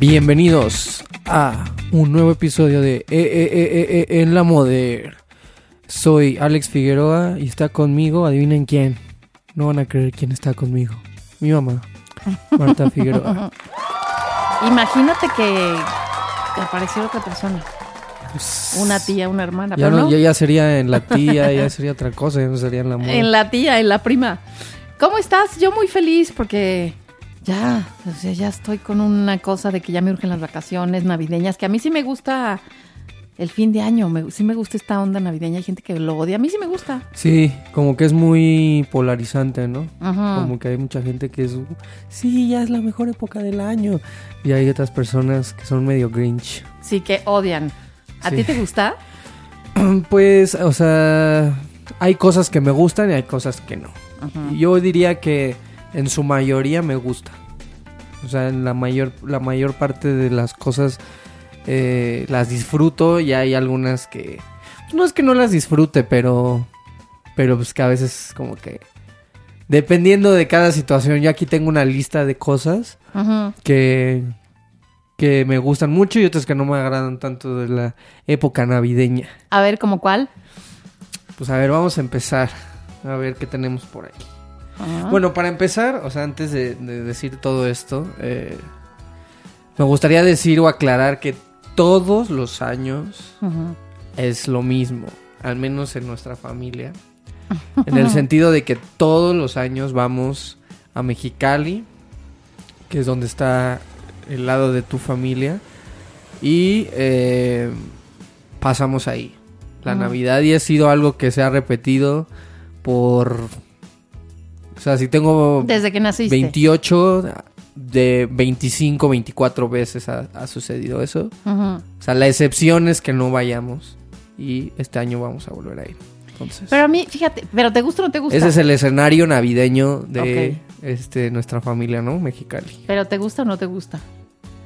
Bienvenidos a un nuevo episodio de eh, eh, eh, En la Moder. Soy Alex Figueroa y está conmigo, adivinen quién. No van a creer quién está conmigo. Mi mamá, Marta Figueroa. Imagínate que, apareciera otra persona. Una tía, una hermana. Ya, pero no, no. ya, ya sería en la tía, ya sería otra cosa, ya no sería en la moda. En la tía, en la prima. ¿Cómo estás? Yo muy feliz porque ya, o sea, ya estoy con una cosa de que ya me urgen las vacaciones navideñas, que a mí sí me gusta el fin de año, me- sí me gusta esta onda navideña, hay gente que lo odia, a mí sí me gusta. Sí, como que es muy polarizante, ¿no? Ajá. Como que hay mucha gente que es, sí, ya es la mejor época del año. Y hay otras personas que son medio grinch. Sí, que odian. ¿A Sí. ti te gusta? Pues, o sea, hay cosas que me gustan y hay cosas que no. Ajá. Yo diría que en su mayoría me gusta. O sea, en la mayor, la mayor parte de las cosas eh, las disfruto y hay algunas que... No es que no las disfrute, pero... Pero pues que a veces como que... Dependiendo de cada situación, yo aquí tengo una lista de cosas que... Que me gustan mucho y otras que no me agradan tanto de la época navideña. A ver, ¿como cuál? Pues a ver, vamos a empezar. A ver qué tenemos por ahí. Ajá. Bueno, para empezar, o sea, antes de, de decir todo esto, eh, me gustaría decir o aclarar que todos los años Ajá. es lo mismo, al menos en nuestra familia. En el sentido de que todos los años vamos a Mexicali, que es donde está el lado de tu familia, y eh, pasamos ahí la. Navidad y ha sido algo que se ha repetido por... O sea, si tengo Desde que naciste. 28 de 25, 24 veces ha, ha sucedido eso. O sea, la excepción es que no vayamos y este año vamos a volver a ir. Entonces, Pero a mí, fíjate, ¿pero te gusta o no te gusta? ese es el escenario navideño de este nuestra familia, ¿no? Mexicali. ¿Pero te gusta o no te gusta?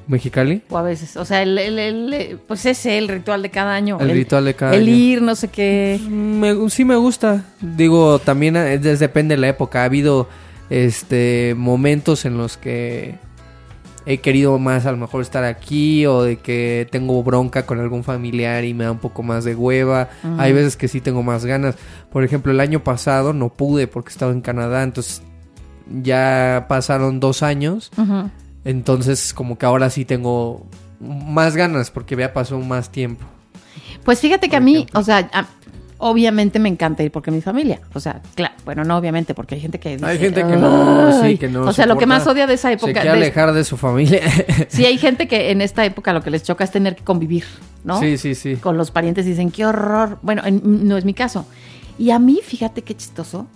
¿Mexicali? O a veces, o sea, el, el- el- pues ese el ritual de cada año. El ritual de cada El año. ir, no sé qué. Me- sí me gusta. Digo, también eh, des- depende de la época. Ha habido este momentos en los que he querido más a lo mejor estar aquí o de que tengo bronca con algún familiar y me da un poco más de hueva. Hay veces que sí tengo más ganas. Por ejemplo, el año pasado no pude porque estaba en Canadá, entonces ya pasaron dos años. Ujú. Entonces como que ahora sí tengo más ganas porque ya pasó más tiempo. Pues fíjate que a mí, o sea, a- obviamente me encanta ir porque mi familia. O sea, claro, bueno, no obviamente, porque hay gente que dice, Hay gente que no, sí, que no O sea, lo que más odia de esa Se época. quiere de- alejar de su familia. Sí, hay gente que en esta época lo que les choca es tener que convivir, ¿no? Sí, sí, sí. Con los parientes dicen, qué horror. Bueno, en- no es mi caso. Y a mí, fíjate qué chistoso.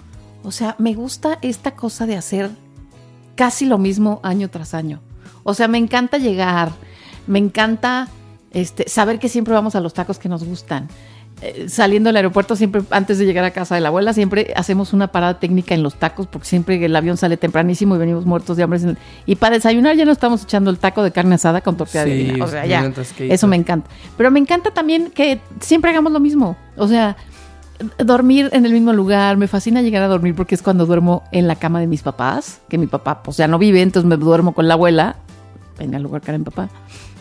O sea, me gusta esta cosa de hacer casi lo mismo año tras año. O sea, me encanta llegar, me encanta este, saber que siempre vamos a los tacos que nos gustan. Eh, saliendo del aeropuerto, siempre antes de llegar a casa de la abuela, siempre hacemos una parada técnica en los tacos, porque siempre el avión sale tempranísimo y venimos muertos de hambre. Y para desayunar ya no estamos echando el taco de carne asada con tortilla de harina. O sea, ya. Eso me encanta. Pero me encanta también que siempre hagamos lo mismo. O sea, dormir en el mismo lugar. Me fascina llegar a dormir porque es cuando duermo en la cama de mis papás, que mi papá pues ya no vive, entonces me duermo con la abuela, en el lugar que era mi papá.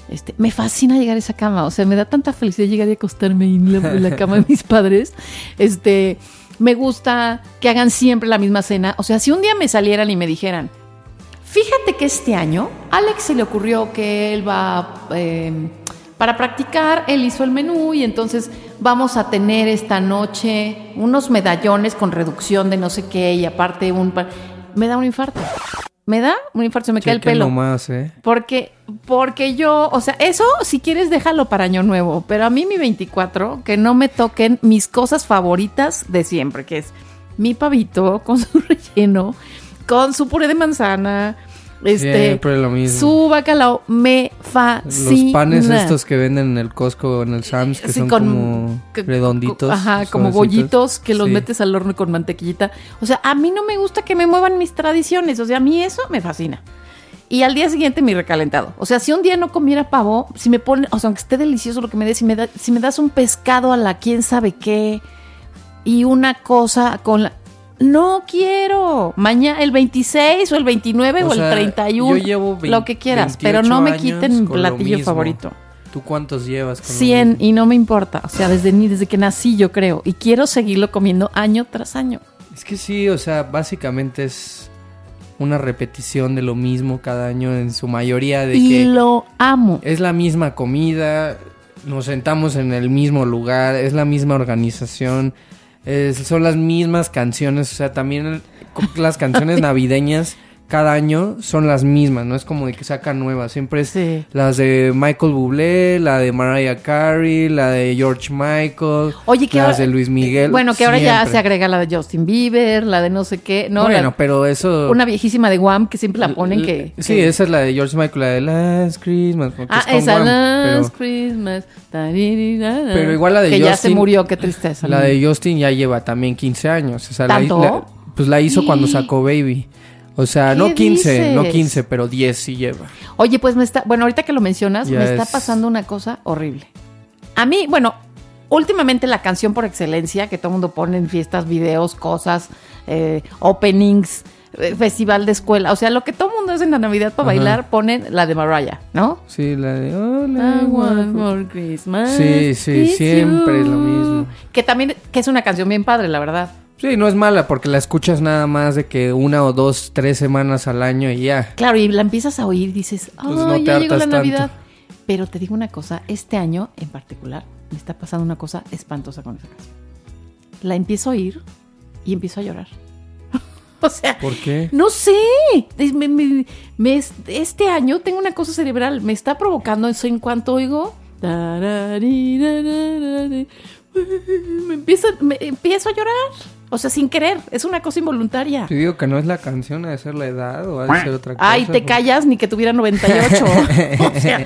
Este, me fascina llegar a esa cama, o sea, me da tanta felicidad llegar y acostarme en la, en la cama de mis padres. Este, me gusta que hagan siempre la misma cena. O sea, si un día me salieran y me dijeran, fíjate que este año Alex se le ocurrió que él va eh, para practicar, él hizo el menú y entonces vamos a tener esta noche unos medallones con reducción de no sé qué y aparte un... Me da un infarto. Me da un infarto, se me cae el pelo. nomás, ¿eh? Porque, porque yo, o sea, eso si quieres déjalo para año nuevo, pero a mí mi 24, que no me toquen mis cosas favoritas de siempre, que es mi pavito con su relleno, con su puré de manzana, Este, Siempre lo mismo. Su bacalao me fascina. Los panes estos que venden en el Costco, en el Sam's, que Sí, son con- como que- redonditos. Ajá, como bollitos que los Sí. metes al horno con mantequillita. O sea, a mí no me gusta que me muevan mis tradiciones. O sea, a mí eso me fascina. Y al día siguiente mi recalentado. O sea, si un día no comiera pavo, si me pone, o sea, aunque esté delicioso lo que me des, si me, da- si me das un pescado a la quién sabe qué y una cosa con la... No quiero. Mañana, el 26 o el 29 o, O sea, el 31. yo llevo vein- lo que quieras, 28 pero no me quiten mi platillo favorito. ¿Tú cuántos llevas? con lo 100 mismo? y no me importa. O sea, desde, desde que nací yo creo. Y quiero seguirlo comiendo año tras año. Es que sí, o sea, básicamente es una repetición de lo mismo cada año en su mayoría de y que lo amo. es la misma comida, nos sentamos en el mismo lugar, es la misma organización, es- son las mismas canciones, o sea, también el- las canciones navideñas cada año son las mismas, no es como de que sacan nuevas, siempre es Sí. las de Michael Bublé, la de Mariah Carey, la de George Michael, Oye, que las ahora- de Luis Miguel. Bueno, que ahora ya se agrega la de Justin Bieber, la de no sé qué. No, bueno, la- pero eso... una viejísima de Guam que siempre la ponen que... Sí, que- esa es la de George Michael, la de Last Christmas. Ah, es esa, Guam, Last pero- Christmas. Pero igual la de Que ya se Justin- murió, qué tristeza. La de Justin ya lleva también 15 años. O sea, ¿Tanto? la- pues la hizo cuando sacó Baby. O sea, ¿Qué no 15, no dices? 15, pero 10 sí lleva. Oye, pues me está... Bueno, ahorita que lo mencionas, Ya me está es- pasando una cosa horrible. A mí, bueno, últimamente la canción por excelencia que todo el mundo pone en fiestas, videos, cosas, eh, openings, festival de escuela. O sea, lo que todo el mundo hace en la Navidad para Ajá. bailar, ponen la de Mariah, ¿no? Sí, la de... All I want for- Christmas. Sí, sí, siempre you. lo mismo. Que también, que es una canción bien padre, la verdad. Sí, no es mala porque la escuchas nada más de que una o dos, tres semanas al año y ya. Claro, y la empiezas a oír y dices, ay, Pues no te ya llegó la tanto. Pero te digo una cosa, este año en particular me está pasando una cosa espantosa con esa canción. La empiezo a oír y empiezo a llorar. o sea, ¿Por qué? no sé. Me- me- me- este año tengo una cosa cerebral. Me está provocando eso en cuanto oigo. Me empiezo, me empiezo a llorar. O sea, sin querer. Es una cosa involuntaria. Te digo que no es la canción, ha de ser la edad o ha de ser otra cosa. Ay, te porque- callas ni que tuviera 98. o sea,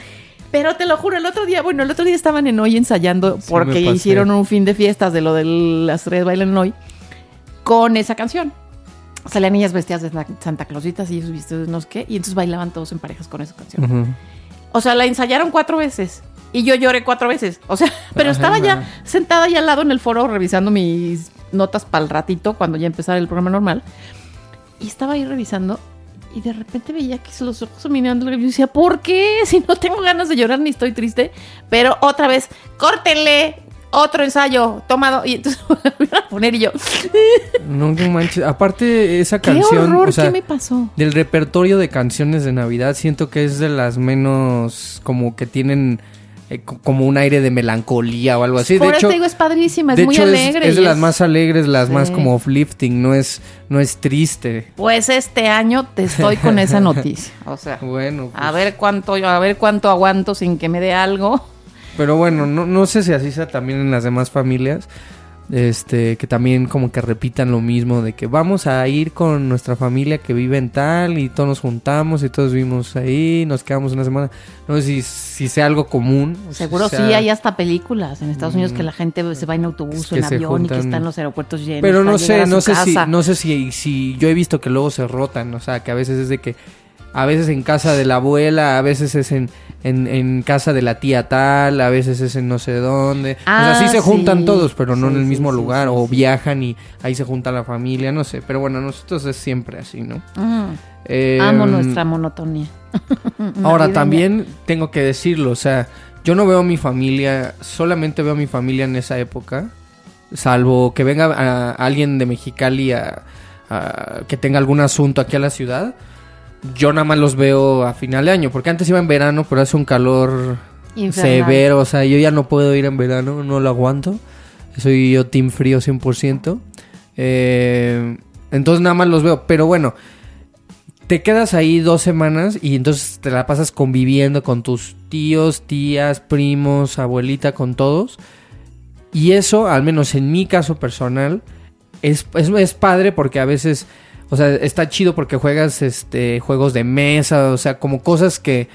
pero te lo juro, el otro día, bueno, el otro día estaban en hoy ensayando Sí, porque hicieron un fin de fiestas de lo de las tres bailan hoy con esa canción. Salían niñas vestidas de Santa- Clausitas y ellos vestidos de no sé qué, y entonces bailaban todos en parejas con esa canción. O sea, la ensayaron cuatro veces. Y yo lloré cuatro veces. O sea, pero Ajá. estaba ya sentada ahí al lado en el foro revisando mis notas para el ratito cuando ya empezara el programa normal. Y estaba ahí revisando y de repente veía que los ojos mirando y yo decía, ¿por qué? Si no tengo ganas de llorar ni estoy triste. Pero otra vez, córtenle otro ensayo tomado. Y entonces volví a poner y yo, No, no manches. Aparte, esa ¿qué canción. horror? o sea, ¿Qué me pasó? Del repertorio de canciones de Navidad, siento que es de las menos como que tienen eh, co- como un aire de melancolía o algo así. Por de eso hecho, digo, es padrísima, es de muy hecho, alegre. es, de las más alegres, las Sí. más como uplifting, no es, no es triste. Pues este año te estoy con esa noticia. O sea, Bueno, pues, a ver cuánto, a ver cuánto aguanto sin que me dé algo. Pero bueno, no, no sé si así sea también en las demás familias. Este, que también como que repitan lo mismo de que vamos a ir con nuestra familia que vive en tal y todos nos juntamos y todos vivimos ahí, nos quedamos una semana. No sé si, si sea algo común. si Seguro sea- sí, hay hasta películas en Estados Unidos Mm. que la gente se va en autobús o en avión y que están los aeropuertos llenos. Pero no para llegar sé, a no sé si, no sé si, si yo he visto que luego se rotan, o sea, que a veces es de que a veces en casa de la abuela, a veces es en, en, en casa de la tía tal, a veces es en no sé dónde. o sea, Ah, sí se juntan sí. todos, pero no Sí, en el mismo sí, lugar, o viajan y ahí se junta la familia, no sé. Pero bueno, nosotros es siempre así, ¿no? Mm, Eh, amo nuestra monotonía. Ahora también tengo que decirlo, o sea, yo no veo a mi familia, solamente veo a mi familia en esa época, salvo que venga a- alguien de Mexicali a, a- que tenga algún asunto aquí a la ciudad. Yo nada más los veo a final de año, porque antes iba en verano, pero hace un calor Infernal. severo, o sea, yo ya no puedo ir en verano, no lo aguanto. Soy yo team frío 100%. Eh, entonces nada más los veo, pero bueno, te quedas ahí dos semanas y entonces te la pasas conviviendo con tus tíos, tías, primos, abuelita, con todos. Y eso, al menos en mi caso personal, es, es, es padre porque a veces O sea, está chido porque juegas este juegos de mesa, o sea, como cosas que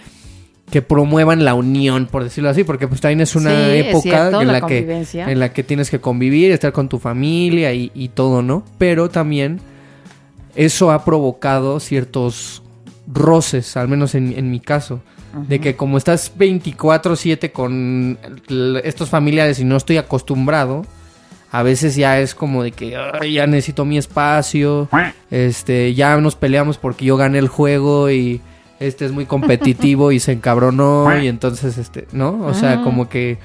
que promuevan la unión, por decirlo así, porque pues también es una Sí, es época cierto, en la la, que en la que tienes que convivir, estar con tu familia y, y todo, ¿no? Pero también eso ha provocado ciertos roces, al menos en, en mi caso, de que como estás 24/7 con estos familiares y no estoy acostumbrado, a veces ya es como de que "Ay, ya necesito mi espacio, este, ya nos peleamos porque yo gané el juego y este es muy competitivo y se encabronó y entonces este, ¿no? O sea, Ah. como que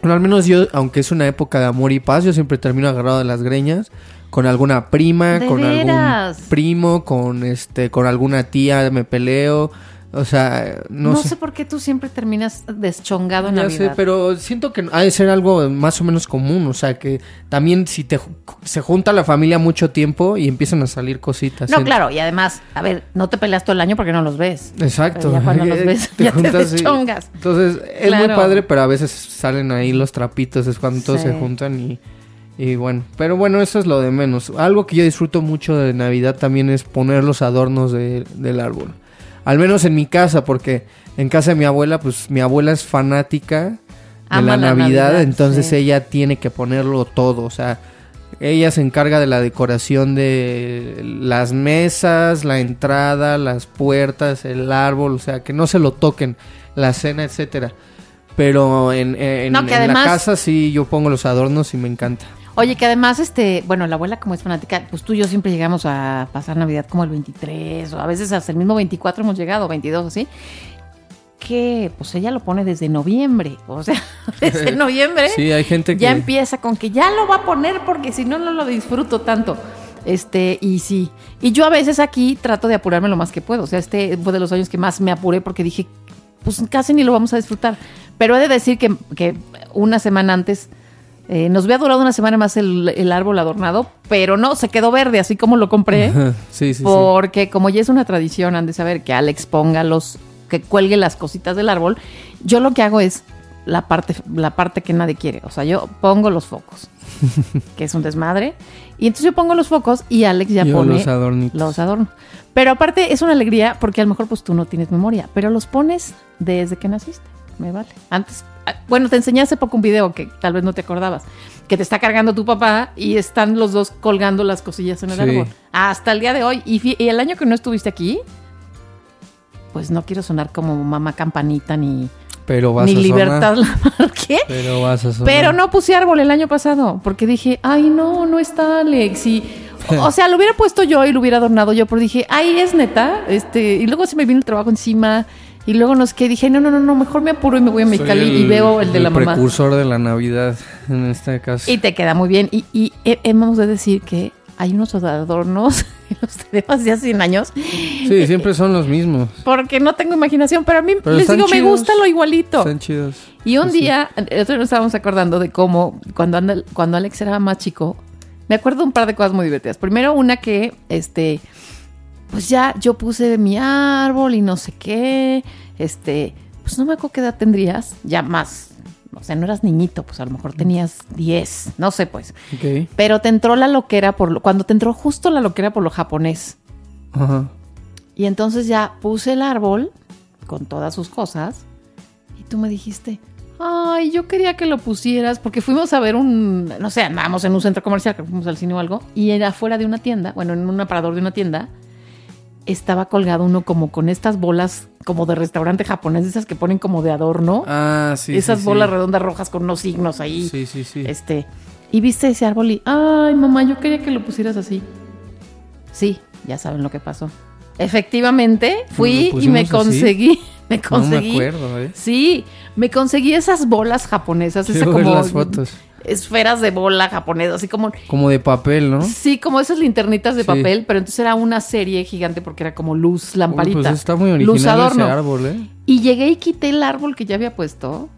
bueno, al menos yo, aunque es una época de amor y paz, yo siempre termino agarrado de las greñas con alguna prima, ¿De con veras? algún primo, con este, con alguna tía, me peleo. O sea, no, No, sé. sé. por qué tú siempre terminas deschongado en Navidad. sé, pero siento que ha de ser algo más o menos común. O sea, que también si te se junta la familia mucho tiempo y empiezan a salir cositas. No, Siento- claro, y además, a ver, no te peleas todo el año porque no los ves. Exacto. Pero ya cuando los ves, ya te y- deschongas. Entonces, es muy Claro. padre, pero a veces salen ahí los trapitos, es cuando todos se juntan y, y bueno. Pero bueno, eso es lo de menos. Algo que yo disfruto mucho de Navidad también es poner los adornos de- del árbol. Al menos en mi casa, porque en casa de mi abuela, pues mi abuela es fanática de la la Navidad, Navidad, entonces sí. ella tiene que ponerlo todo, o sea, ella se encarga de la decoración de las mesas, la entrada, las puertas, el árbol, o sea, que no se lo toquen, la cena, etcétera. Pero en, en- No, que en además- la casa sí yo pongo los adornos y me encanta. Oye, que además, este, bueno, la abuela como es fanática, pues tú y yo siempre llegamos a pasar Navidad como el 23, o a veces hasta el mismo 24 hemos llegado, 22 así. Que pues ella lo pone desde noviembre, o sea, desde noviembre Sí, hay gente que... ya empieza con que ya lo va a poner porque si no, no lo disfruto tanto. Este, y sí. Y yo a veces aquí trato de apurarme lo más que puedo. O sea, este fue de los años que más me apuré porque dije, pues casi ni lo vamos a disfrutar. Pero he de decir que, que una semana antes eh, nos había durado una semana más el, el árbol adornado, pero no, se quedó verde, así como lo compré. sí, sí, sí. Porque como ya es una tradición, han de saber que Alex ponga los, que cuelgue las cositas del árbol, yo lo que hago es la parte, la parte que nadie quiere. O sea, yo pongo los focos, que es un desmadre. Y entonces yo pongo los focos y Alex ya Yo pone los adornitos. los adornos. Pero aparte es una alegría porque a lo mejor pues tú no tienes memoria, pero los pones desde que naciste. Me vale. Antes, bueno, te enseñé hace poco un video que tal vez no te acordabas, que te está cargando tu papá y están los dos colgando las cosillas en el Sí. árbol. Hasta el día de hoy. Y, el año que no estuviste aquí, pues no quiero sonar como mamá campanita ni, Pero vas ni a libertad sonar. ¿Qué? Pero vas a sonar. Pero no puse árbol el año pasado, porque dije, ay, no, no está Alex. Y, o, o sea, lo hubiera puesto yo y lo hubiera adornado yo, pero dije, ay, es neta. este Y luego se me vino el trabajo encima. Y luego no sé qué, dije, no, no, no, no, mejor me apuro y me voy a Mexicali y veo el de la mamá. precursor de la Navidad en este caso. Y te queda muy bien. Y, y he- hemos de decir que hay unos adornos, los tenemos de hace 100 años, Sí, siempre son los mismos. porque no tengo imaginación, pero a mí Pero les digo, me gusta lo igualito. Están chidos. Y un Sí, día, el otro día nos estábamos acordando de cómo, cuando, cuando Alex era más chico, me acuerdo un par de cosas muy divertidas. Primero, una que, este, pues ya yo puse mi árbol y no sé qué, este, pues no me acuerdo qué edad tendrías, ya más, o sea, no eras niñito, pues a lo mejor tenías 10, no sé pues. Ok. Pero te entró la loquera por lo, cuando te entró justo la loquera por lo japonés. Ajá. Y entonces ya puse el árbol con todas sus cosas y tú me dijiste, ay, yo quería que lo pusieras porque fuimos a ver un, no sé, andábamos en un centro comercial, que fuimos al cine o algo, y era fuera de una tienda, bueno, en un aparador de una tienda, estaba colgado uno como con estas bolas como de restaurante japonés, esas que ponen como de adorno, Ah, sí. esas sí, bolas sí. redondas rojas con unos signos ahí. Sí, sí, sí. Este, y viste ese árbol y, ay, mamá, yo quería que lo pusieras así. Sí, ya saben lo que pasó. Efectivamente, fui ¿Lo y me así? conseguí, me No me conseguí. acuerdo, ¿eh? Sí, me conseguí esas bolas japonesas, ver como las fotos. esferas de bola japonesa, así como Como de papel, ¿no? sí, como esas linternitas de Sí. papel, pero entonces era una serie gigante porque era como luz lamparita. Uy, pues está muy luz original adorno. ese árbol, ¿eh? Y llegué y quité el árbol que ya había puesto.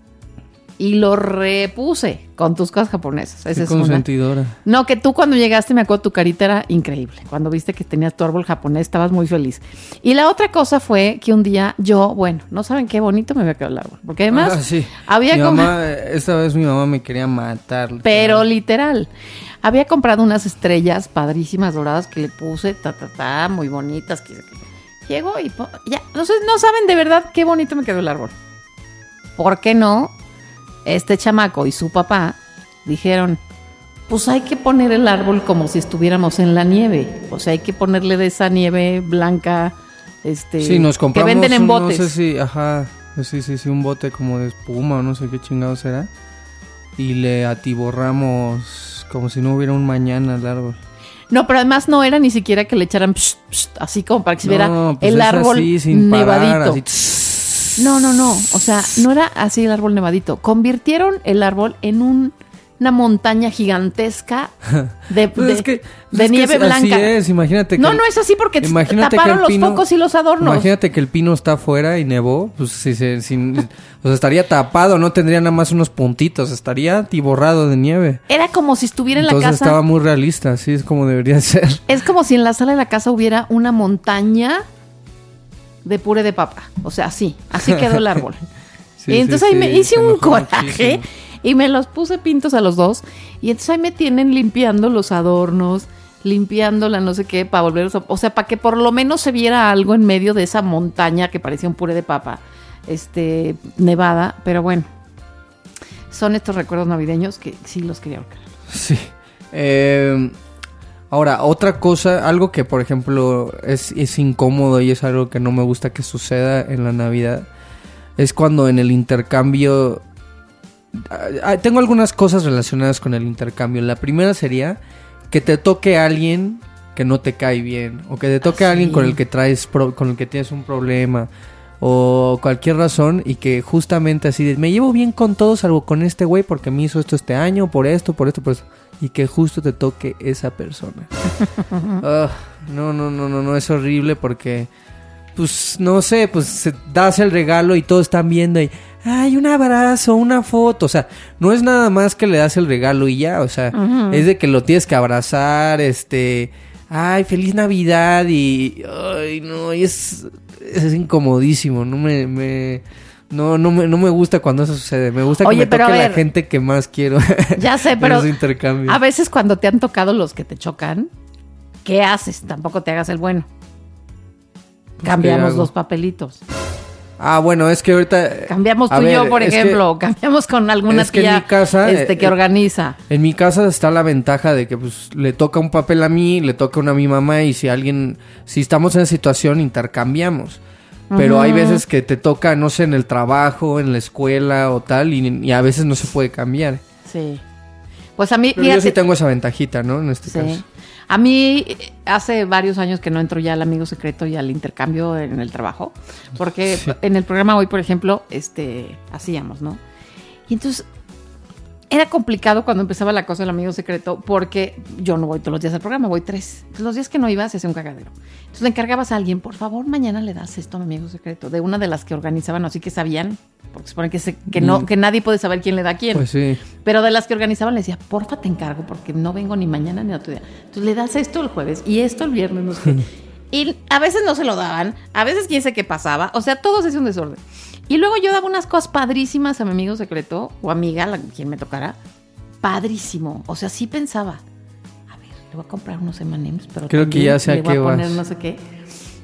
Y lo repuse con tus cosas japonesas. Esa Qué es una. consentidora. No, que tú cuando llegaste, me acuerdo, tu carita era increíble. Cuando viste que tenías tu árbol japonés, estabas muy feliz. Y la otra cosa fue que un día yo, bueno, no saben qué bonito me había quedado el árbol. Porque además Ah, sí. había Mi como... mamá, esta vez mi mamá me quería matar. Pero literal. Había comprado unas estrellas padrísimas doradas que le puse, ta, ta, ta, muy bonitas. Que- Llego y po- ya, no, sé, no saben de verdad qué bonito me quedó el árbol. ¿Por qué no? Este chamaco y su papá dijeron, pues hay que poner el árbol como si estuviéramos en la nieve. O sea, hay que ponerle de esa nieve blanca, este, Sí, nos que venden en un- botes. No sé si, ajá, sí, sí, sí, un bote como de espuma o no sé qué chingados era. Y le atiborramos como si no hubiera un mañana al árbol. No, pero además no era ni siquiera que le echaran psh, psh, así como para que se viera No, pues el árbol así, sin parar, nevadito. así. No, no, no. O sea, no era así el árbol nevadito. Convirtieron el árbol en un- una montaña gigantesca de, Pues de- es que, de es que nieve así blanca. es, imagínate que No, no es así porque taparon los focos y los adornos. Imagínate que el pino está afuera y nevó, pues si se, sin- o sea, estaría tapado, no tendría nada más unos puntitos, estaría atiborrado de nieve. Era como si estuviera en la casa. estaba muy realista, así es como debería ser. Es como si en la sala de la casa hubiera una montaña de puré de papa. O sea, así. Así quedó el árbol. Sí, y sí, entonces ahí me hice un coraje muchísimo. y me los puse pintos a los dos. Y entonces ahí me tienen limpiando los adornos, limpiando la no sé qué, para volver a... O sea, para que por lo menos se viera algo en medio de esa montaña que parecía un puré de papa, este, nevada. Pero bueno, son estos recuerdos navideños que sí los quería ahorcar. Sí. Eh, ahora, otra cosa, algo que por ejemplo es, es incómodo y es algo que no me gusta que suceda en la Navidad, es cuando en el intercambio... Ah, ah, tengo algunas cosas relacionadas con el intercambio. La primera sería que te toque a alguien que no te cae bien o que te toque a Ah, alguien con el que traes pro- con el que tienes un problema o cualquier razón y que justamente así de, me llevo bien con todos salvo con este güey porque me hizo esto este año por esto por esto por esto y que justo te toque esa persona. Ah, no no no no no es horrible porque pues no sé pues se, das el regalo y todos están viendo y ay un abrazo una foto o sea no es nada más que le das el regalo y ya o sea es de que lo tienes que abrazar este ay feliz navidad y ay no y es es incomodísimo no me, me no no me no me gusta cuando eso sucede me gusta que Oye, me toque la gente que más quiero Ya sé, pero a veces cuando te han tocado los que te chocan, ¿qué haces? Tampoco te hagas el bueno. Cambiamos Pues, hago? los papelitos. ah bueno es que ahorita Cambiamos tú y yo, por que- ejemplo. Cambiamos con alguna es que en mi casa, este, que eh, organiza. En mi casa está la ventaja de que pues le toca un papel a mí, le toca uno a mi mamá y si alguien, si estamos en situación intercambiamos. Pero hay veces que te toca, no sé, en el trabajo, en la escuela o tal y, y a veces no se puede cambiar. Sí. Pues a mí, Pero yo sí tengo esa ventajita, ¿no? En este sí. caso. A mí hace varios años que no entro ya al amigo secreto y al intercambio en el trabajo, porque Sí. en el programa hoy, por ejemplo, este hacíamos, ¿no? Y entonces era complicado cuando empezaba la cosa del amigo secreto, porque yo no voy todos los días al programa, voy tres. Entonces, los días que no iba se hacía un cagadero. Entonces le encargabas a alguien, por favor, mañana le das esto a mi amigo secreto, de una de las que organizaban, así que sabían, porque se supone que, se- que no, Mm. que nadie puede saber quién le da a quién. Pues sí. Pero de las que organizaban le decía, porfa te encargo porque no vengo ni mañana ni otro día. Entonces le das esto el jueves y esto el viernes, no sé. Y a veces no se lo daban, a veces quién sé qué pasaba, o sea, todo se hacía un desorden. Y luego yo daba unas cosas padrísimas a mi amigo secreto o amiga, la, quien me tocara, padrísimo. O sea, sí pensaba, a ver, le voy a comprar unos M&M's, pero Creo que ya sé le voy a poner vas. no sé qué.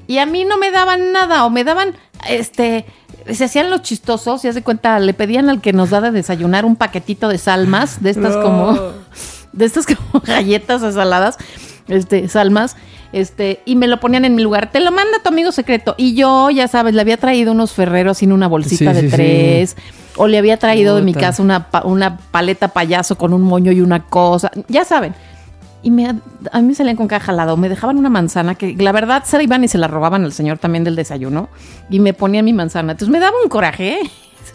Y a mí no me daban nada, o me daban, este, se hacían los chistosos, y hace cuenta, le pedían al que nos da de desayunar un paquetito de salmas, de estas No. como, de estas como galletas o saladas, este, salmas, este, y me lo ponían en mi lugar. Te lo manda tu amigo secreto. Y yo, ya sabes, le había traído unos ferreros en una bolsita Sí, de sí, sí. tres. O le había traído de mi casa una, una paleta payaso con un moño y una cosa. Ya saben. Y me, a mí me salían con caja al lado. Me dejaban una manzana que la verdad se la iban y se la robaban al señor también del desayuno. Y me ponían mi manzana. Entonces me daba un coraje.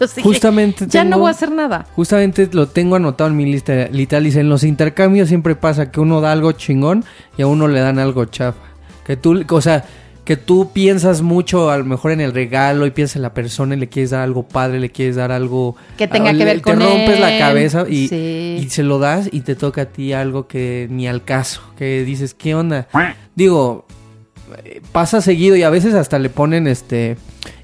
dije, Justamente Ya no voy a hacer nada. Justamente lo tengo anotado en mi lista. Literal, dice, en los intercambios siempre pasa que uno da algo chingón y a uno le dan algo chafa. Que tú, o sea, que tú piensas mucho a lo mejor en el regalo y piensas en la persona y le quieres dar algo padre, le quieres dar algo Que tenga que le- ver con Te rompes la cabeza y, Sí. y se lo das y te toca a ti algo que ni al caso, que dices, ¿qué onda? Digo, pasa seguido y a veces hasta le ponen este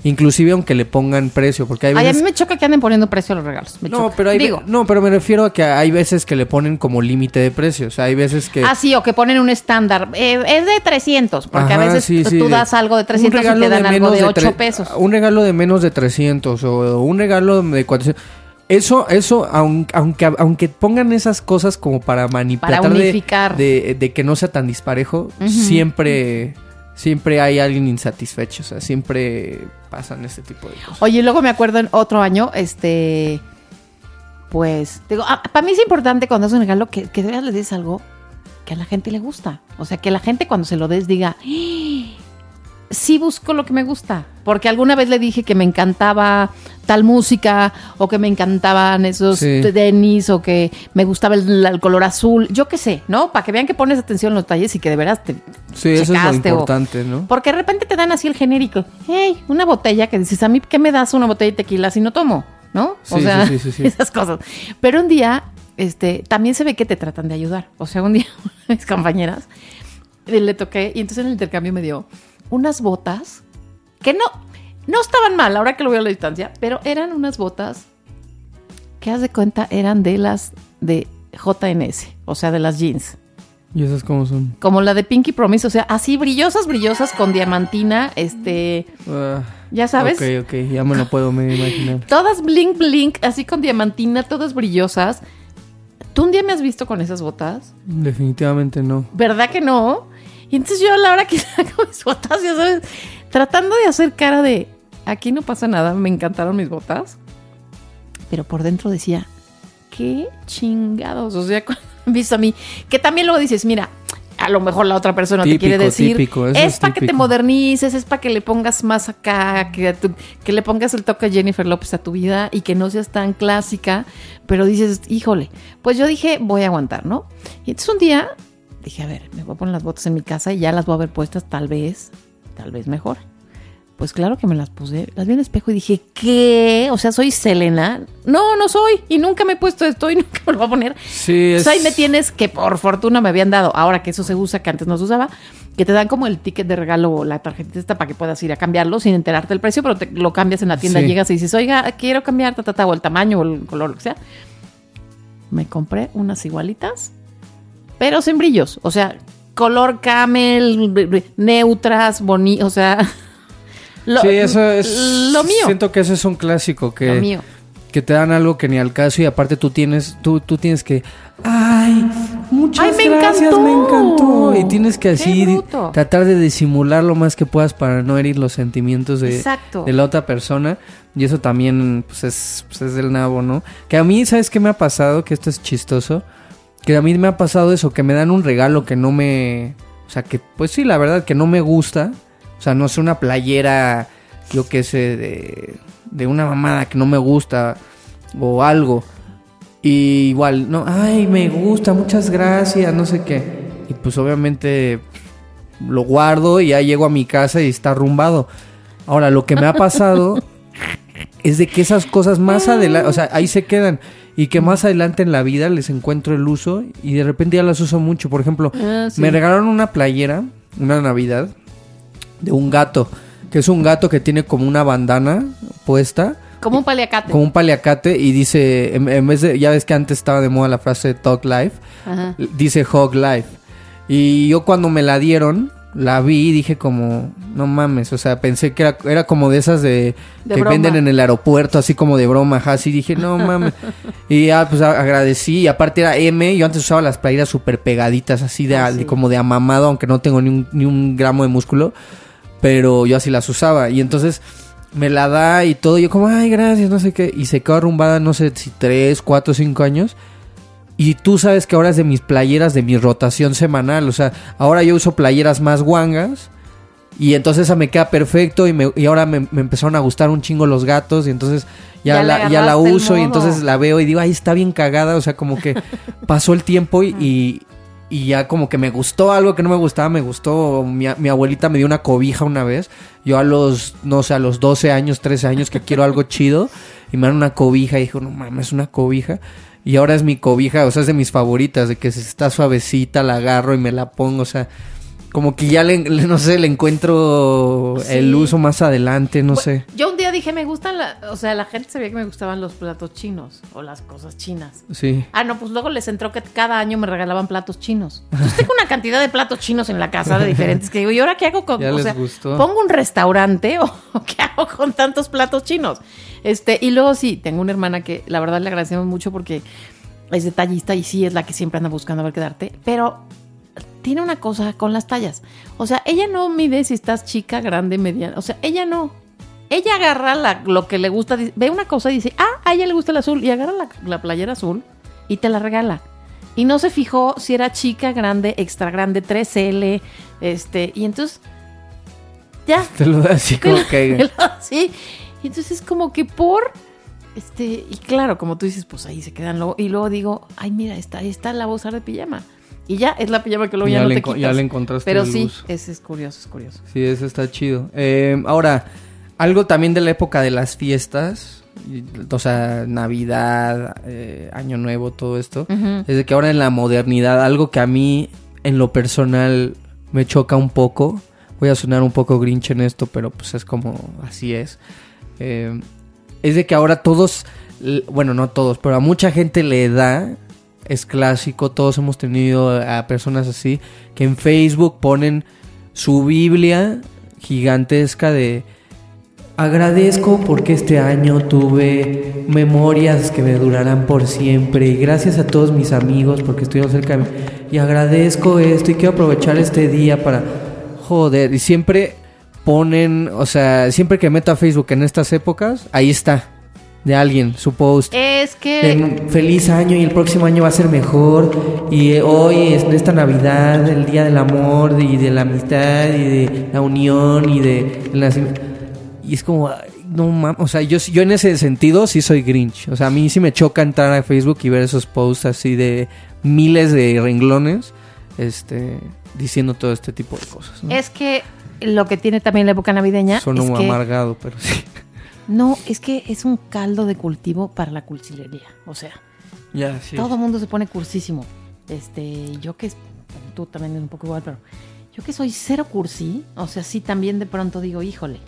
inclusive aunque le pongan precio, porque hay Ay, a veces mí me choca que anden poniendo precio a los regalos. me no, choca. pero hay Digo, no, pero me refiero a que hay veces que le ponen como límite de precio, o sea, hay veces que Ah, sí, o que ponen un estándar. Eh, es de 300, porque a veces sí, sí, tú das algo de un 300 y te dan algo de 8 tre- pesos. Un regalo de menos de 300 o un regalo de 400. Eso, eso, aun- aunque, aunque pongan esas cosas como para manipular, Para unificar. De, de que no sea tan disparejo, siempre, siempre hay alguien insatisfecho, o sea, siempre pasan este tipo de cosas. Oye, y luego me acuerdo en otro año, este. Pues, digo, ah, para mí es importante cuando es un regalo que, que de veras le des algo que a la gente le gusta. O sea, que la gente cuando se lo des diga, "¡Ah! Sí busco lo que me gusta. Porque alguna vez le dije que me encantaba tal música, o que me encantaban esos Sí. tenis, o que me gustaba el, el color azul. Yo qué sé, ¿no? Para que vean que pones atención en los detalles y que de veras te, Sí, eso es lo o- importante, ¿no? porque de repente te dan así el genérico. Hey, una botella que dices, a mí, ¿qué me das una botella de tequila si no tomo? ¿No? o Sí, sea, sí, sí, sí, sí. esas cosas. Pero un día, este, también se ve que te tratan de ayudar. O sea, un día, mis compañeras, le toqué y entonces en el intercambio me dio unas botas que no, no estaban mal, ahora que lo veo a la distancia, pero eran unas botas que, haz de cuenta, eran de las de JNS, o sea, de las jeans ¿Y esas cómo son? como la de Pinky Promise, o sea, así brillosas, brillosas con diamantina, este, Ah, ya sabes, Ok, ok, ya me lo puedo me imaginar. todas blink blink, así con diamantina, todas brillosas. ¿Tú un día me has visto con esas botas? Definitivamente no. ¿Verdad que no? Y entonces yo a la hora que saco mis botas, ya sabes, tratando de hacer cara de, aquí no pasa nada, me encantaron mis botas. Pero por dentro decía, qué chingados, o sea, cuando han visto a mí, que también luego dices, mira, a lo mejor la otra persona te quiere decir, típico, es es para que te modernices, es para que le pongas más acá, que, tu- que le pongas el toque a Jennifer López a tu vida y que no seas tan clásica, pero dices, híjole, pues yo dije, voy a aguantar, ¿no? Y entonces un día dije, a ver, me voy a poner las botas en mi casa y ya las voy a ver puestas, tal vez, tal vez mejor. Pues claro que me las puse, las vi en el espejo y dije, ¿qué? O sea, soy Selena. No, no soy. Y nunca me he puesto esto y nunca me lo voy a poner. Sí, es... Ahí me tienes que por fortuna me habían dado, ahora que eso se usa, que antes no se usaba, que te dan como el ticket de regalo o la tarjetita esta para que puedas ir a cambiarlo sin enterarte del precio, pero te lo cambias en la tienda, Sí. llegas y dices, oiga, quiero cambiar, ta, ta, ta, o el tamaño o el color, lo que sea. Me compré unas igualitas, pero sin brillos, o sea, color camel, neutras, bonitas, o sea... Lo, sí, eso es... Lo mío. Siento que eso es un clásico que... Lo mío. que te dan algo que ni al caso y aparte tú tienes tú, tú tienes que ay muchas Ay, me gracias encantó. me encantó y tienes que así tratar de disimular lo más que puedas para no herir los sentimientos de, Exacto. de la otra persona y eso también pues es pues es del nabo no que a mí sabes qué me ha pasado que esto es chistoso que a mí me ha pasado eso que me dan un regalo que no me o sea que pues sí la verdad que no me gusta o sea no sé una playera yo qué sé de de una mamada que no me gusta o algo. Y igual, no, ay, me gusta, muchas gracias, no sé qué. Y pues obviamente lo guardo y ya llego a mi casa y está arrumbado. Ahora, lo que me ha pasado es de que esas cosas más adelante, o sea, ahí se quedan. Y que más adelante en la vida les encuentro el uso y de repente ya las uso mucho. Por ejemplo, Ah, sí. me regalaron una playera, una Navidad, de un gato. Que es un gato que tiene como una bandana puesta Como un paliacate. como un paliacate y dice, en, en vez de, ya ves que antes estaba de moda la frase Talk Life, Ajá. dice Hog Life. Y yo cuando me la dieron, la vi y dije como, no mames, o sea, pensé que era, era como de esas de, De que broma. venden en el aeropuerto, así como de broma, ajá, así dije, no mames. y ya, pues agradecí, y aparte era M, yo antes usaba las playeras súper pegaditas, así de, Ah, de sí. como de amamado, aunque no tengo ni un, ni un gramo de músculo, pero yo así las usaba. Y entonces me la da y todo, yo como, ay, gracias, no sé qué, y se quedó arrumbada, no sé si tres, cuatro, cinco años. Y tú sabes que ahora es de mis playeras, de mi rotación semanal. O sea, ahora yo uso playeras más guangas. Y entonces esa me queda perfecto. Y, me- y ahora me, me empezaron a gustar un chingo los gatos. Y entonces ya, Ya la, ya la uso. Y entonces la veo y digo, ay, está bien cagada. O sea, como que pasó el tiempo y, y, y ya como que me gustó algo que no me gustaba, me gustó. Mi, mi, abuelita me dio una cobija una vez. Yo a los, no sé, a los 12 años, 13 años que quiero algo chido. Y me dan una cobija y dijo, no mames, una cobija. Y ahora es mi cobija, o sea, es de mis favoritas, de que si está suavecita, la agarro y me la pongo, o sea, como que ya le, no sé, le encuentro el uso más adelante, no sé. Yo un día dije, me gustan, la, o sea, la gente sabía que me gustaban los platos chinos o las cosas chinas. Sí. Ah, no, pues luego les entró que cada año me regalaban platos chinos. Entonces tengo una cantidad de platos chinos en la casa de diferentes que digo, ¿y ahora qué hago con, ya o les sea, gustó. pongo un restaurante o qué hago con tantos platos chinos? Este, y luego sí, tengo una hermana que la verdad le agradecemos mucho porque es detallista y sí es la que siempre anda buscando a ver qué darte, pero tiene una cosa con las tallas. O sea, ella no mide si estás chica, grande, mediana. O sea, ella no. Ella agarra la, lo que le gusta, ve una cosa y dice, ah, a ella le gusta el azul, y agarra la, la, playera azul y te la regala. Y no se fijó si era chica, grande, extra grande, 3L, este, y entonces, ya. Te lo da así como que... Sí, y entonces es como que por... Este, y claro, como tú dices, pues ahí se quedan luego. Y luego digo, ay, mira, está, ahí está la voz de pijama. Y ya, es la pijama que luego ya, ya no le te quitas. ya le encontraste Pero sí, ese es curioso, es curioso. Sí, eso está chido. Eh, ahora, algo también de la época de las fiestas, o sea, Navidad, eh, Año Nuevo, todo esto, es de que ahora en la modernidad, algo que a mí en lo personal me choca un poco, voy a sonar un poco grinch en esto, pero pues es como así es, eh, es de que ahora todos, bueno, no todos, pero a mucha gente le da, es clásico, todos hemos tenido a personas así, que en Facebook ponen su Biblia gigantesca de agradezco porque este año tuve memorias que me durarán por siempre y gracias a todos mis amigos porque estuvieron cerca de mí y agradezco esto y quiero aprovechar este día para joder y siempre ponen, o sea, siempre que meto a Facebook en estas épocas, ahí está de alguien su post Es que... en feliz año y el próximo año va a ser mejor. Y eh, hoy es esta Navidad, el día del amor y de la amistad y de la unión y de nacimiento. Y es como, no mames, o sea, yo, yo en ese sentido sí soy Grinch. O sea, a mí sí me choca entrar a Facebook y ver esos posts así de miles de renglones, este, diciendo todo este tipo de cosas. ¿no? Es que lo que tiene también la época navideña Suena es que amargado, pero sí. No, es que es un caldo de cultivo para la cursilería. O sea, sí. todo mundo se pone cursísimo. Este, yo que tú también es un poco igual, pero yo que soy cero cursi, o sea, sí también de pronto digo, híjole.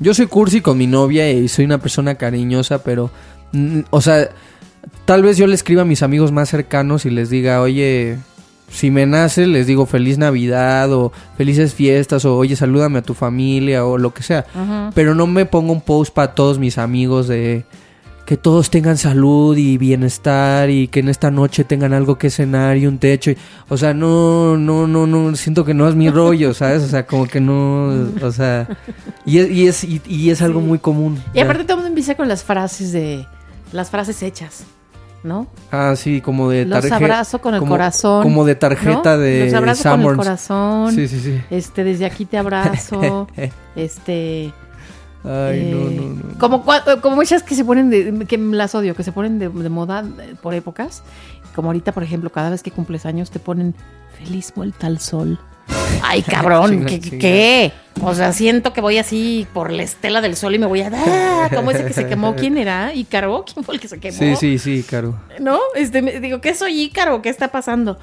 Yo soy cursi con mi novia y soy una persona cariñosa, pero, mm, o sea, tal vez yo le escriba a mis amigos más cercanos y les diga, oye, si me nace, les digo feliz Navidad o felices fiestas o oye, salúdame a tu familia o lo que sea. Pero no me pongo un post para todos mis amigos de que todos tengan salud y bienestar y que en esta noche tengan algo que cenar y un techo. y- o sea, no, no, no, no, siento que no es mi rollo, ¿sabes? O sea, como que no, o sea, y es, y es, y, y es algo muy común. Y aparte todo el mundo empieza con las frases de las frases hechas, ¿no? Ah, sí, como de Los tarjeta. abrazo con el como- corazón. Como de tarjeta ¿no? de Los abrazo con el corazón. Sí, sí, sí. Este, desde aquí te abrazo. este. Ay, eh, no, no, no. Como, como muchas que se ponen de. que las odio, que se ponen de, de moda por épocas. Como ahorita, por ejemplo, cada vez que cumples años te ponen feliz vuelta al sol. Ay, cabrón, ¿qué. O sea, siento que voy así por la estela del sol y me voy a dar. Como ese que se quemó, ¿quién era? ¿Ícaro? ¿Quién fue el que se quemó? Sí, sí, sí, Caro. ¿No? Este, me- digo, ¿qué soy Ícaro? ¿Qué está pasando?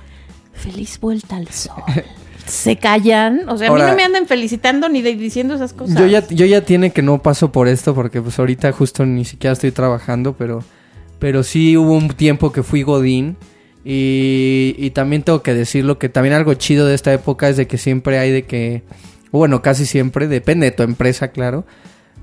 Feliz vuelta al sol. Se callan. O sea, a mí no me andan felicitando ni de- diciendo esas cosas. Yo ya, yo ya tiene que no paso por esto porque pues ahorita justo ni siquiera estoy trabajando, pero, pero sí hubo un tiempo que fui Godín y, y también tengo que decirlo que también algo chido de esta época es de que siempre hay de que, bueno, casi siempre, depende de tu empresa, claro,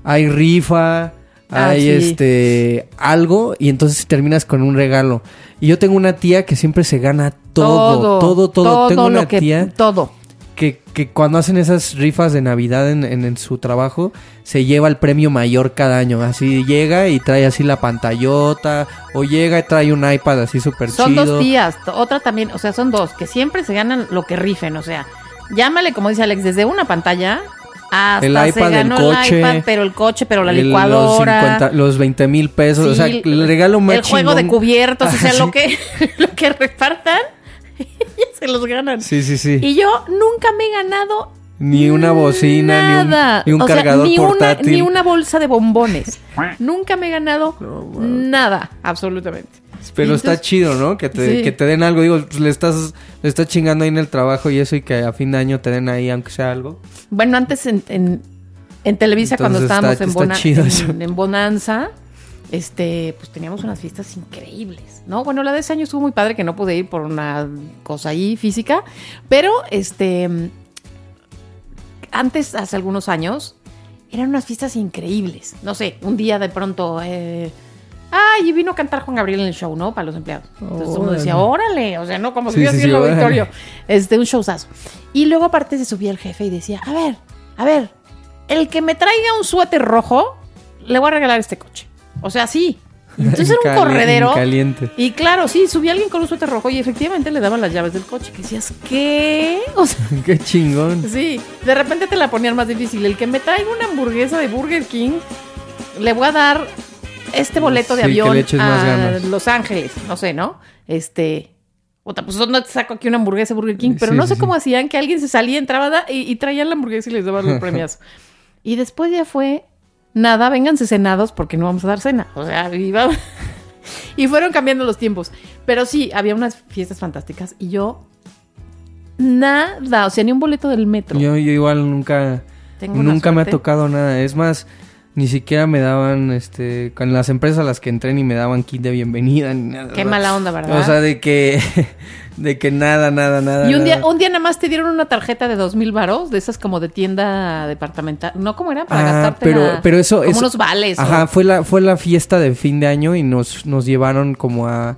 hay rifa, Ah, hay sí. este algo y entonces terminas con un regalo. Y yo tengo una tía que siempre se gana todo, todo, todo. Tengo una que, tía Todo. Que, que cuando hacen esas rifas de Navidad en, en- en su trabajo, se lleva el premio mayor cada año. Así llega y trae así la pantallota, o llega y trae un iPad así súper chido. Son dos tías. Otra también. O sea, son dos. Que siempre se ganan lo que rifen. O sea, llámale, como dice Alex, desde una pantalla hasta El se iPad, el ganó coche, el iPad, pero el coche, pero la licuadora. Los, 50 los 20 mil pesos. o sea, el regalo más El juego de cubiertos, o sea, Ah, lo sí. que, lo que repartan. Se los ganan. Sí, sí, sí. Y yo nunca me he ganado Ni una bocina, ni un- nada. ni un, O sea, cargador ni una- portátil. ni una bolsa de bombones. nunca me he ganado nada, absolutamente. Pero está chido, ¿no? Que te, Sí. que te den algo. Digo, pues le estás, le estás chingando ahí en el trabajo y eso y que a fin de año te den ahí, aunque sea algo. Bueno, antes en, en, en Televisa, cuando estábamos está- en, está Bona- chido eso. en, en Bonanza, este, pues teníamos unas fiestas increíbles, ¿no? Bueno, la de ese año estuvo muy padre que no pude ir por una cosa ahí física, pero este, antes, hace algunos años, eran unas fiestas increíbles. No sé, un día de pronto, eh, ay, y vino a cantar Juan Gabriel en el show, ¿no? Para los empleados. Entonces todo el mundo decía, órale, o sea, no como si Sí, hubiera sí, sido sí, el auditorio. Este, un showzazo. Y luego aparte se subía el jefe y decía, a ver, a ver, el que me traiga un suéter rojo, le voy a regalar este coche. O sea, sí. Entonces era un corredero. en caliente. Y claro, sí, subía alguien con un suéter rojo y efectivamente le daban las llaves del coche. Que decías, ¿qué? O sea, Qué chingón. sí. De repente te la ponían más difícil. El que me traiga una hamburguesa de Burger King, le voy a dar este boleto de Sí, avión a. Los Ángeles. No sé, ¿no? Este. Puta, pues no te saco aquí una hamburguesa de Burger King, pero Sí, no sé sí. cómo hacían que alguien se salía, entraba y, y traían la hamburguesa y les daban los premios. Y después ya fue, nada, vénganse cenados porque no vamos a dar cena. O sea, iba... y fueron cambiando los tiempos. Pero sí, había unas fiestas fantásticas y yo nada, o sea, ni un boleto del metro. Yo, yo igual nunca, Tengo nunca me ha tocado nada. Es más, ni siquiera me daban, este, con las empresas a las que entré ni me daban kit de bienvenida ni nada. Qué mala onda, ¿verdad? O sea, de que, de que nada, nada, nada. y un día, nada. un día nada más te dieron una tarjeta de dos mil varos, de esas como de tienda departamental. No, ¿cómo era? Para Ah, gastarte pero, la- pero eso, como eso- unos vales. o- Ajá, fue la, fue la fiesta de fin de año y nos, nos llevaron como a,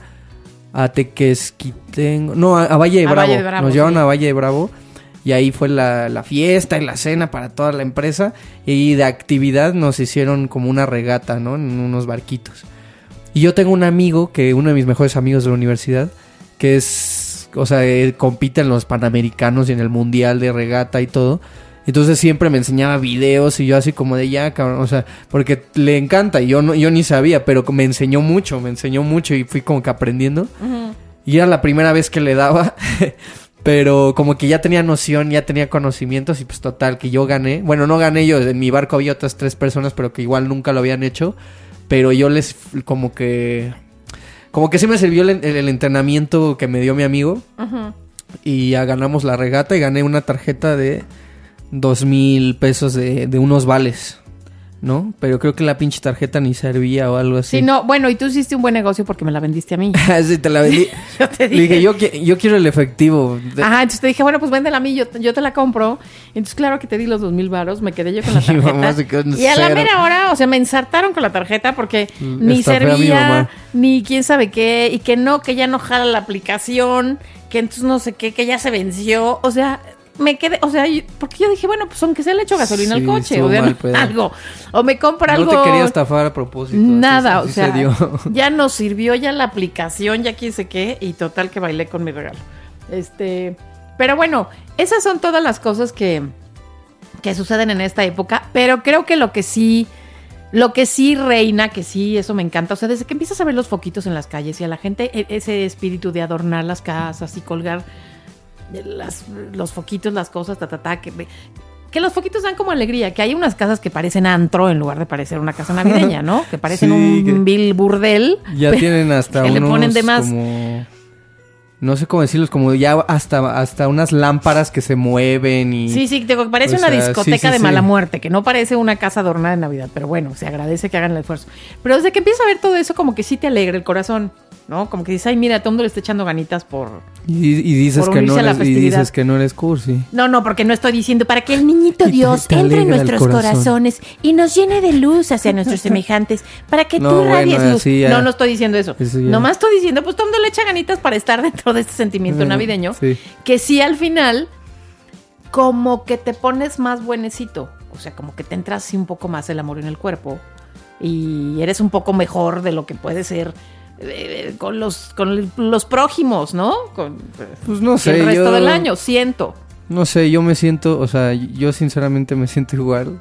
a Tequesquitengo, no, a, a Valle de A Bravo. Valle de Bravo, nos llevaron a Valle de Bravo y ahí fue la, la fiesta y la cena para toda la empresa y de actividad nos hicieron como una regata, ¿no? En unos barquitos. Y yo tengo un amigo, que uno de mis mejores amigos de la universidad, que es, o sea, él compite en los Panamericanos y en el Mundial de regata y todo. Entonces siempre me enseñaba videos y yo así como de ya, cabrón, o sea, porque le encanta y yo no, yo ni sabía, pero me enseñó mucho, me enseñó mucho y fui como que aprendiendo. Y era la primera vez que le daba, pero como que ya tenía noción, ya tenía conocimientos y pues total, que yo gané. Bueno, no gané yo, en mi barco había otras tres personas, pero que igual nunca lo habían hecho. Pero yo les como que... Como que sí me sirvió el, el- el entrenamiento que me dio mi amigo. Ujú. Y ya ganamos la regata y gané una tarjeta de dos mil pesos de, de unos vales. ¿No? Pero creo que la pinche tarjeta ni servía o algo así. Sí, no, bueno, y tú hiciste un buen negocio porque me la vendiste a mí. sí, te la vendí. Yo te Le dije, yo, qui- yo quiero el efectivo. Ajá, entonces te dije, bueno, pues véndela a mí, yo, yo te la compro. Entonces, claro que te di los dos mil varos, me quedé yo con la mamá tarjeta. se quedó en y a la cero. mera hora, o sea, me ensartaron con la tarjeta porque Mm, ni servía, ni quién sabe qué, y que no, que ya no jala la aplicación, que entonces no sé qué, que ya se venció. O sea, me quedé, o sea, porque yo dije, bueno, pues aunque sea le echo gasolina al coche, o sea, mal pedo. algo. O me compra no algo. te quería estafar a propósito. Nada, así o sea, se ya nos sirvió ya la aplicación, ya quién sé qué, y total que bailé con mi regalo. Este, pero bueno, esas son todas las cosas que, que suceden en esta época, pero creo que lo que sí, lo que sí reina, que sí, eso me encanta, o sea, desde que empiezas a ver los foquitos en las calles y a la gente e- ese espíritu de adornar las casas y colgar las- los foquitos, las cosas, ta, ta, ta, que, que los foquitos dan como alegría, que hay unas casas que parecen antro en lugar de parecer una casa navideña, ¿no? Que parecen Sí, un vil burdel. Ya tienen hasta que le ponen de más. como... No sé cómo decirlos, como ya hasta, hasta unas lámparas que se mueven y... Sí, sí, digo, parece una sea, discoteca sí, de mala muerte, que no parece una casa adornada de Navidad, pero bueno, se agradece que hagan el esfuerzo. Pero desde que empieza a ver todo eso, como que sí te alegra el corazón, ¿no? Como que dices, ay, mira, todo el mundo le está echando ganitas por... Y, y dices Por que no unirse a la eres, y dices que no eres cursi. No, no, porque no estoy diciendo para que el niñito te- Dios te entre en nuestros corazones y nos llene de luz hacia nuestros semejantes, para que No, tú bueno, radies luz. No, no estoy diciendo eso. Eso Nomás estoy diciendo, pues todo el mundo le echa ganitas para estar dentro de este sentimiento navideño, sí. que sí al final como que te pones más buenecito, o sea, como que te entra así un poco más el amor en el cuerpo y eres un poco mejor de lo que puede ser eh, con los con los prójimos, ¿no? Con Pues no sé, el resto yo- del año, siento. No sé, yo me siento, o sea, yo sinceramente me siento igual.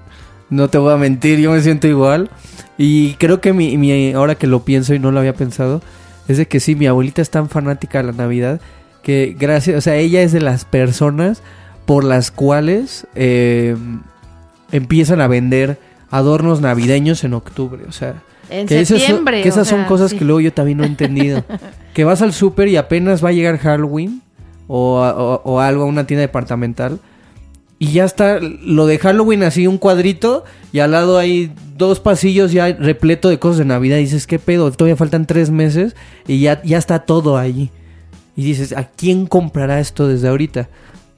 No te voy a mentir, yo me siento igual. Y creo que mi, mi- ahora que lo pienso y no lo había pensado, es de que sí, mi abuelita es tan fanática de la Navidad que gracias, o sea, ella es de las personas por las cuales eh, empiezan a vender adornos navideños en octubre, o sea, En que esas que o esas son cosas sí. que luego yo también no he entendido. que vas al súper y apenas va a llegar Halloween o, o- o algo a una tienda departamental y ya está lo de Halloween así un cuadrito y al lado hay dos pasillos ya repleto de cosas de Navidad y dices, ¿qué pedo? Todavía faltan tres meses y ya, ya está todo allí. Y dices, ¿a quién comprará esto desde ahorita?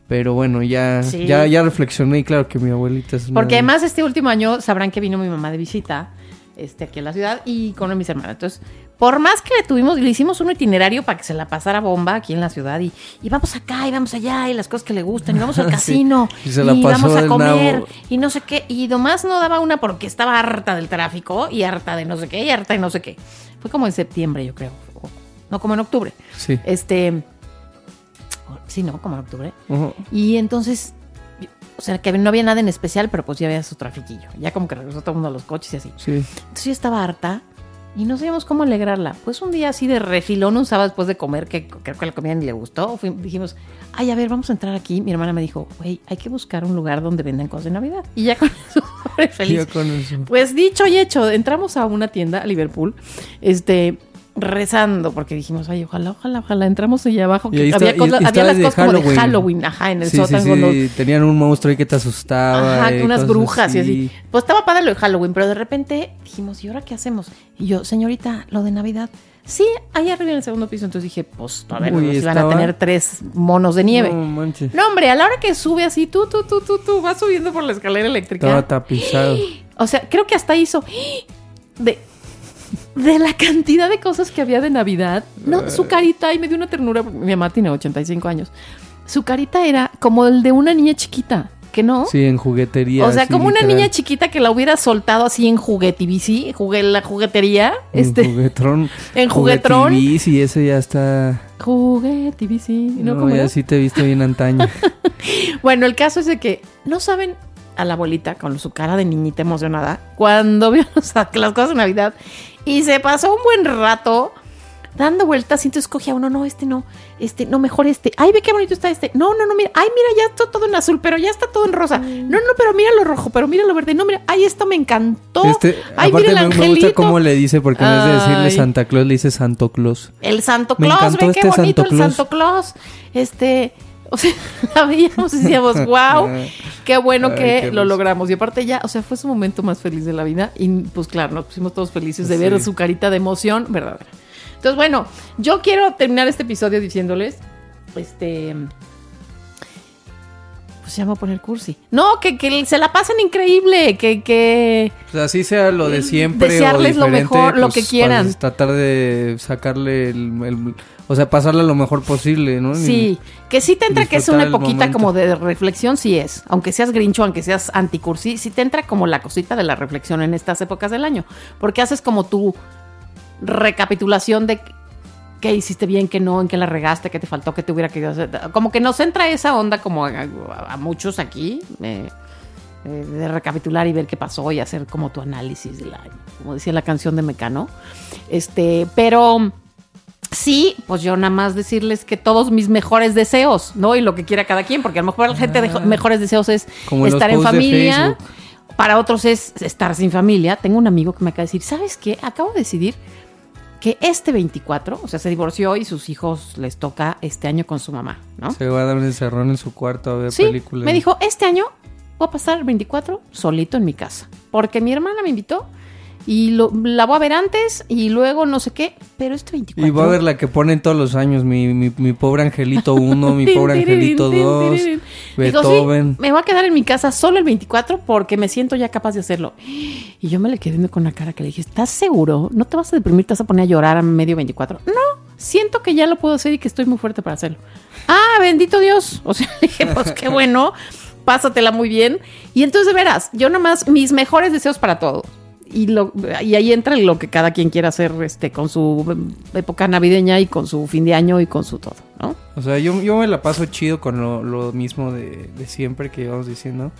Pero bueno, ya, Sí. ya, ya reflexioné y claro que mi abuelita es una- Porque además este último año sabrán que vino mi mamá de visita este, aquí a la ciudad y con una de mis hermanas. Entonces, por más que le tuvimos, le hicimos un itinerario para que se la pasara bomba aquí en la ciudad y, y vamos acá y vamos allá y las cosas que le gustan y vamos al Sí. casino Y se la pasó vamos a comer nabo. y no sé qué. Y nomás no daba una porque estaba harta del tráfico y harta de no sé qué y harta de no sé qué. Fue como en septiembre, yo creo. o- No, como en octubre. Sí. Este... Sí, no, como en octubre. Y entonces, o sea, que no había nada en especial, pero pues ya había su trafiquillo. Ya como que regresó todo el mundo a los coches y así. Sí. Entonces yo estaba harta y no sabíamos cómo alegrarla. Pues un día así de refilón, un sábado después de comer, que creo que la comida ni le gustó, fui- dijimos, ay, a ver, vamos a entrar aquí. Mi hermana me dijo, güey, hay que buscar un lugar donde vendan cosas de Navidad. Y ya con eso, feliz. Yo con eso. Pues dicho y hecho, entramos a una tienda, a Liverpool, este, rezando, porque dijimos, ay, ojalá, ojalá, ojalá, entramos allá abajo, que está- había, cosas, había estaba las cosas como de Halloween. Ajá, en el Sí, sótano. sí, los- tenían un monstruo ahí que te asustaba. Ajá, y unas brujas y así. Pues estaba padre lo de Halloween, pero de repente dijimos, ¿y ahora qué hacemos? Y yo, señorita, lo de Navidad. Sí, ahí arriba en el segundo piso. Entonces dije, pues, a ver, Uy, nos iban a estaba- tener tres monos de nieve. No No, manches. hombre, a la hora que sube así, tú, tú, tú, tú, tú, vas subiendo por la escalera eléctrica. Estaba tapizado. O sea, creo que hasta hizo de, de la cantidad de cosas que había de Navidad. No, su carita, y me dio una ternura. Mi mamá tiene 85 años. Su carita era como el de una niña chiquita, que no. Sí, en juguetería. o sea, como una niña chiquita que la hubiera soltado así en juguetibici, jugué la juguetería, En este, juguetrón. en juguetrón. Sí, ese ya está. juguetibici, ¿no? No, ¿Cómo ya sí te viste bien antaño. Bueno, el caso es de que no saben a la abuelita con su cara de niñita emocionada cuando vio los- las cosas de Navidad y se pasó un buen rato dando vueltas y entonces cogía uno, no, este no, este, no, mejor este. Ay, ve qué bonito está este. No, no, no, mira, ay, mira, ya está todo en azul, pero ya está todo en rosa. Mm. No, no, pero mira lo rojo, pero mira lo verde. No, mira, ay, esto me encantó. Este, ay, aparte mira el me, me gusta cómo le dice, porque en vez de decirle. Santa Claus, le dice Santo Claus. El Santo Me Claus, encantó ve qué este bonito Santo el. Santo Claus. Este, o sea, la veíamos y decíamos, wow, qué bueno Ay, que qué lo logramos. Y aparte ya, o sea, fue su momento más feliz de la vida. Y pues claro, nos pusimos todos felices de Sí. ver su carita de emoción verdadera. Entonces, bueno, yo quiero terminar este episodio diciéndoles, este... Pues ya me voy a poner cursi. No, que, que se la pasen increíble, que, que... Pues así sea lo de siempre. Desearles o lo mejor, lo pues, que quieran. tratar de sacarle el, el- O sea, pasarle lo mejor posible, ¿no? Sí, que sí te entra que es una poquita como de reflexión, sí es. Aunque seas grincho, aunque seas anticursi, sí te entra como la cosita de la reflexión en estas épocas del año. Porque haces como tu recapitulación de qué hiciste bien, qué no, en qué la regaste, qué te faltó, qué te hubiera querido hacer. Como que nos entra esa onda como a, a muchos aquí. eh, eh, de recapitular y ver qué pasó y hacer como tu análisis del año, como decía la canción de Mecano. Este, pero sí, pues yo nada más decirles que todos mis mejores deseos, ¿no? Y lo que quiera cada quien, porque a lo mejor la gente de jo- mejores deseos es Ah. Como estar en familia. Para otros es estar sin familia. Tengo un amigo que me acaba de decir, ¿sabes qué? Acabo de decidir que este 24, o sea, se divorció y sus hijos les toca este año con su mamá, ¿no? Se va a dar un encerrón en su cuarto a ver Sí, películas. me dijo, este año voy a pasar el 24 solito en mi casa. Porque mi hermana me invitó y lo- la voy a ver antes y luego no sé qué, pero este 24... Y va a ver la que ponen todos los años, mi, mi, mi pobre angelito 1, mi pobre angelito tin, 2, tirirín. Dijo, Beethoven. sí, me voy a quedar en mi casa solo el 24 porque me siento ya capaz de hacerlo. Y yo me le quedé viendo con la cara que le dije, ¿estás seguro? ¿No te vas a deprimir? ¿Te vas a poner a llorar a medio 24? No, siento que ya lo puedo hacer y que estoy muy fuerte para hacerlo. Ah, bendito Dios. O sea, le dije, pues qué bueno, pásatela muy bien. Y entonces, de veras, yo nomás, mis mejores deseos para todos. Y, lo, y ahí entra lo que cada quien quiera hacer este, con su época navideña y con su fin de año y con su todo, ¿no? O sea, yo, yo me la paso chido con lo, lo mismo de, de siempre que íbamos diciendo.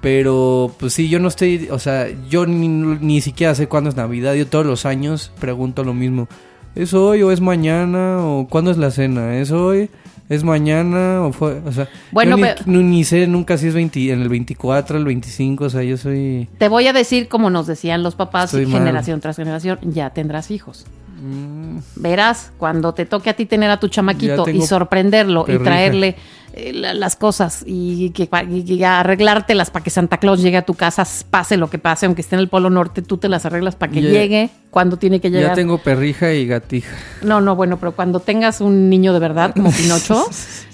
Pero, pues sí, yo no estoy, o sea, yo ni, ni siquiera sé cuándo es Navidad. Yo todos los años pregunto lo mismo. ¿Es hoy o es mañana? ¿O cuándo es la cena? ¿Es hoy? ¿Es mañana o fue? O sea, Bueno, yo ni, pero- ni- ni sé nunca si es 20 en el 24, el 25, o sea, yo soy... Te voy a decir, como nos decían los papás, mal. generación tras generación, ya tendrás hijos. Mm, Verás, cuando te toque a ti tener a tu chamaquito y sorprenderlo y traerle eh, la- las cosas y, que, y que arreglártelas para que Santa Claus llegue a tu casa, pase lo que pase, aunque esté en el Polo Norte, tú te las arreglas para que Ya- llegue cuando tiene que llegar. ya tengo perrija y gatija. No, no, bueno, pero cuando tengas un niño de verdad, como Pinocho,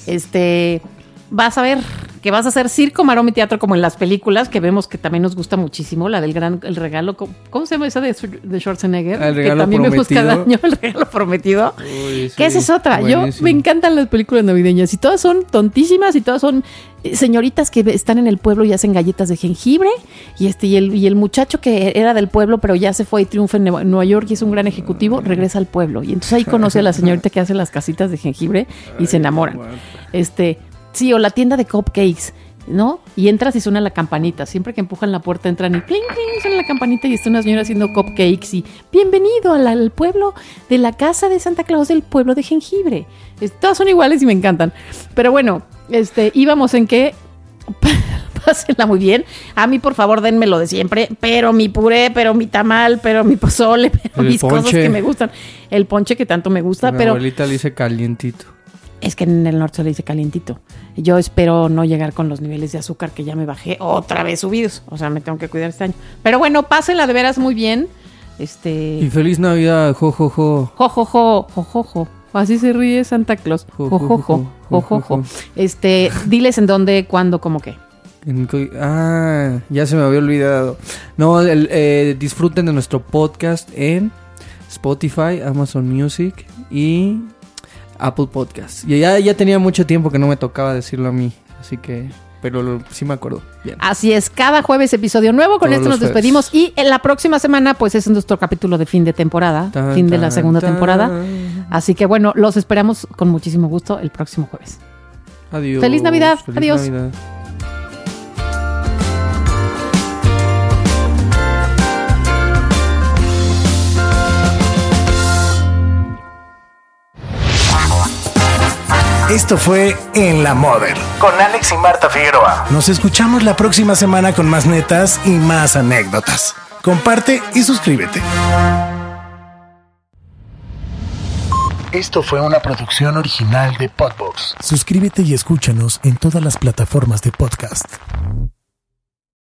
este, vas a ver que vas a hacer circo, maroma y teatro como en las películas, que vemos que también nos gusta muchísimo, la del gran, el regalo, ¿cómo, se llama esa de, de Schwarzenegger? El que regalo también vemos cada prometido. año, el regalo prometido. Uy, Que esa sí, es otra. Yo me encantan las películas navideñas y todas son tontísimas y todas son eh, señoritas que están en el pueblo y hacen galletas de jengibre y este y el, y el muchacho que era del pueblo pero ya se fue y triunfa en Nueva York y es un gran ejecutivo regresa al pueblo y entonces ahí conoce a la señorita que hace las casitas de jengibre y se enamoran. Este, sí, o la tienda de cupcakes. ¿No? Y entras y suena la campanita. Siempre que empujan la puerta entran y cling, cling, suena la campanita y está una señora haciendo cupcakes y bienvenido al, al pueblo de la casa de Santa Claus del pueblo de jengibre. Es- todas son iguales y me encantan. Pero bueno, este, íbamos en que pásenla muy bien. A mí, por favor, denme lo de siempre. Pero mi puré, pero mi tamal, pero mi pozole, pero El mis cosas que me gustan. El ponche que tanto me gusta, Mi pero abuelita le dice calientito. Es que en el norte se le dice calientito. Yo espero no llegar con los niveles de azúcar que ya me bajé otra vez subidos. O sea, me tengo que cuidar este año. Pero bueno, pásenla de veras muy bien. Este. Y feliz Navidad, jo, jo, jo. Jo, jo, jo, jo, jo, jo. Así se ríe Santa Claus. Jo, jo, jo, jo, jo, jo. Este, diles en dónde, cuándo, cómo qué. Ah, ya se me había olvidado. No, el- eh, disfruten de nuestro podcast en Spotify, Amazon Music y Apple Podcast. Y ya, ya tenía mucho tiempo que no me tocaba decirlo a mí, así que, pero lo- sí me acuerdo. Bien. Así es, cada jueves episodio nuevo. Con Todos esto nos jueves. despedimos. Y en la próxima semana, pues es nuestro capítulo de fin de temporada, Tan, fin de la segunda tan. temporada. Así que bueno, los esperamos con muchísimo gusto el próximo jueves. Adiós. Feliz Navidad, Feliz adiós. Navidad. Esto fue En la Model con Alex y Marta Figueroa. Nos escuchamos la próxima semana con más netas y más anécdotas. Comparte y suscríbete. Esto fue una producción original de Podbox. Suscríbete y escúchanos en todas las plataformas de podcast.